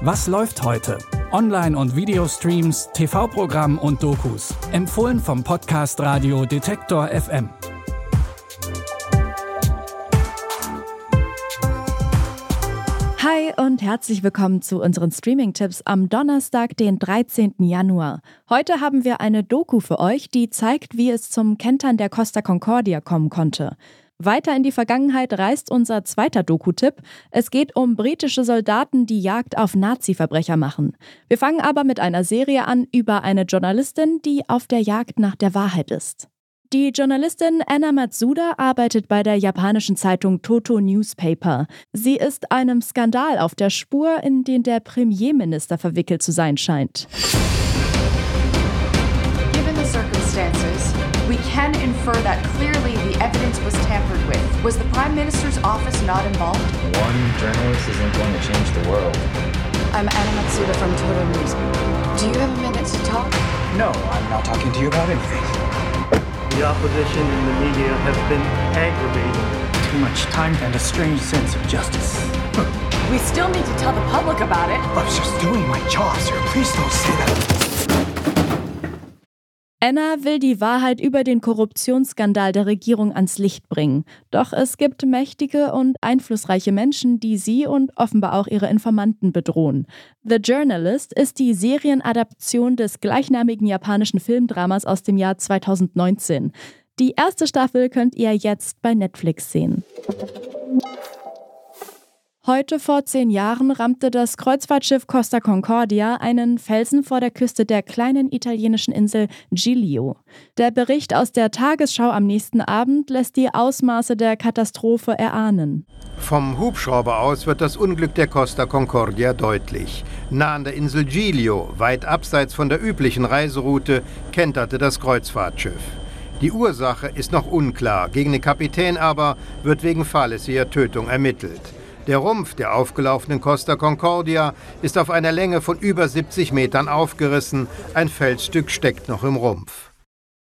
Was läuft heute? Online- und Videostreams, TV-Programm und Dokus. Empfohlen vom Podcast Radio Detektor FM. Hi und herzlich willkommen zu unseren Streaming-Tipps am Donnerstag, den 13. Januar. Heute haben wir eine Doku für euch, die zeigt, wie es zum Kentern der Costa Concordia kommen konnte. Weiter in die Vergangenheit reist unser zweiter Doku-Tipp. Es geht um britische Soldaten, die Jagd auf Nazi-Verbrecher machen. Wir fangen aber mit einer Serie an über eine Journalistin, die auf der Jagd nach der Wahrheit ist. Die Journalistin Anna Matsuda arbeitet bei der japanischen Zeitung Toto Newspaper. Sie ist einem Skandal auf der Spur, in den der Premierminister verwickelt zu sein scheint. Can infer that clearly the evidence was tampered with. Was the Prime Minister's office not involved? One journalist isn't going to change the world. I'm Anna Matsuda from Toto News. Do you have a minute to talk? No, I'm not talking to you about anything. The opposition and the media have been aggravating. Too much time and a strange sense of justice. We still need to tell the public about it. I was just doing my job, sir. Please don't say that. Anna will die Wahrheit über den Korruptionsskandal der Regierung ans Licht bringen. Doch es gibt mächtige und einflussreiche Menschen, die sie und offenbar auch ihre Informanten bedrohen. The Journalist ist die Serienadaption des gleichnamigen japanischen Filmdramas aus dem Jahr 2019. Die erste Staffel könnt ihr jetzt bei Netflix sehen. Heute vor zehn Jahren rammte das Kreuzfahrtschiff Costa Concordia einen Felsen vor der Küste der kleinen italienischen Insel Giglio. Der Bericht aus der Tagesschau am nächsten Abend lässt die Ausmaße der Katastrophe erahnen. Vom Hubschrauber aus wird das Unglück der Costa Concordia deutlich. Nah an der Insel Giglio, weit abseits von der üblichen Reiseroute, kenterte das Kreuzfahrtschiff. Die Ursache ist noch unklar, gegen den Kapitän aber wird wegen fahrlässiger Tötung ermittelt. Der Rumpf der aufgelaufenen Costa Concordia ist auf einer Länge von über 70 Metern aufgerissen. Ein Felsstück steckt noch im Rumpf.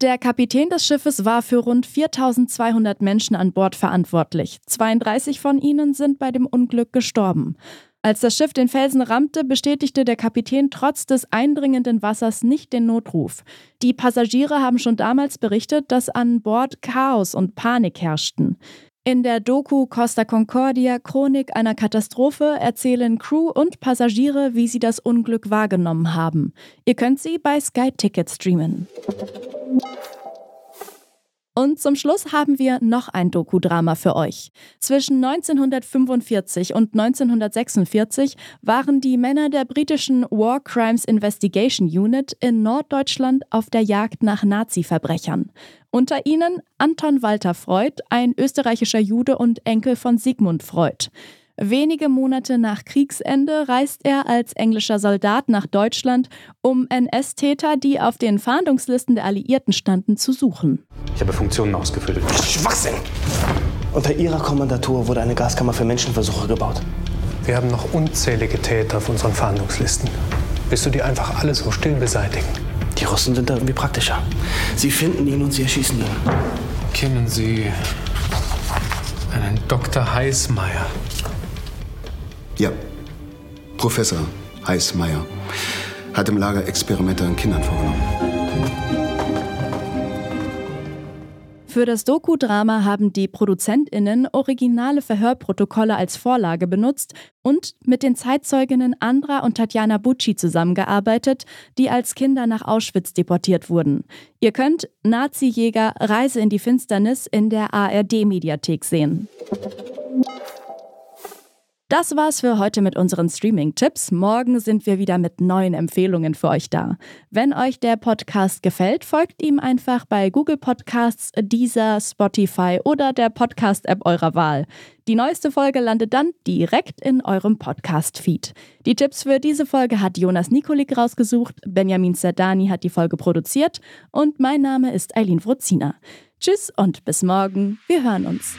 Der Kapitän des Schiffes war für rund 4200 Menschen an Bord verantwortlich. 32 von ihnen sind bei dem Unglück gestorben. Als das Schiff den Felsen rammte, bestätigte der Kapitän trotz des eindringenden Wassers nicht den Notruf. Die Passagiere haben schon damals berichtet, dass an Bord Chaos und Panik herrschten. In der Doku Costa Concordia Chronik einer Katastrophe erzählen Crew und Passagiere, wie sie das Unglück wahrgenommen haben. Ihr könnt sie bei Sky Ticket streamen. Und zum Schluss haben wir noch ein Dokudrama für euch. Zwischen 1945 und 1946 waren die Männer der britischen War Crimes Investigation Unit in Norddeutschland auf der Jagd nach Nazi-Verbrechern. Unter ihnen Anton Walter Freud, ein österreichischer Jude und Enkel von Sigmund Freud. Wenige Monate nach Kriegsende reist er als englischer Soldat nach Deutschland, um NS-Täter, die auf den Fahndungslisten der Alliierten standen, zu suchen. Ich habe Funktionen ausgefüllt. Schwachsinn! Unter Ihrer Kommandatur wurde eine Gaskammer für Menschenversuche gebaut. Wir haben noch unzählige Täter auf unseren Fahndungslisten. Willst du die einfach alle so still beseitigen? Die Russen sind da irgendwie praktischer. Sie finden ihn und sie erschießen ihn. Kennen Sie einen Dr. Heißmeier? Ja. Professor Heißmeier hat im Lager Experimente an Kindern vorgenommen. Für das Doku-Drama haben die ProduzentInnen originale Verhörprotokolle als Vorlage benutzt und mit den Zeitzeuginnen Andra und Tatjana Bucci zusammengearbeitet, die als Kinder nach Auschwitz deportiert wurden. Ihr könnt Nazi-Jäger Reise in die Finsternis in der ARD-Mediathek sehen. Das war's für heute mit unseren Streaming-Tipps. Morgen sind wir wieder mit neuen Empfehlungen für euch da. Wenn euch der Podcast gefällt, folgt ihm einfach bei Google Podcasts, Deezer, Spotify oder der Podcast-App eurer Wahl. Die neueste Folge landet dann direkt in eurem Podcast-Feed. Die Tipps für diese Folge hat Jonas Nikolik rausgesucht, Benjamin Zerdani hat die Folge produziert und mein Name ist Eileen Wrozina. Tschüss und bis morgen. Wir hören uns.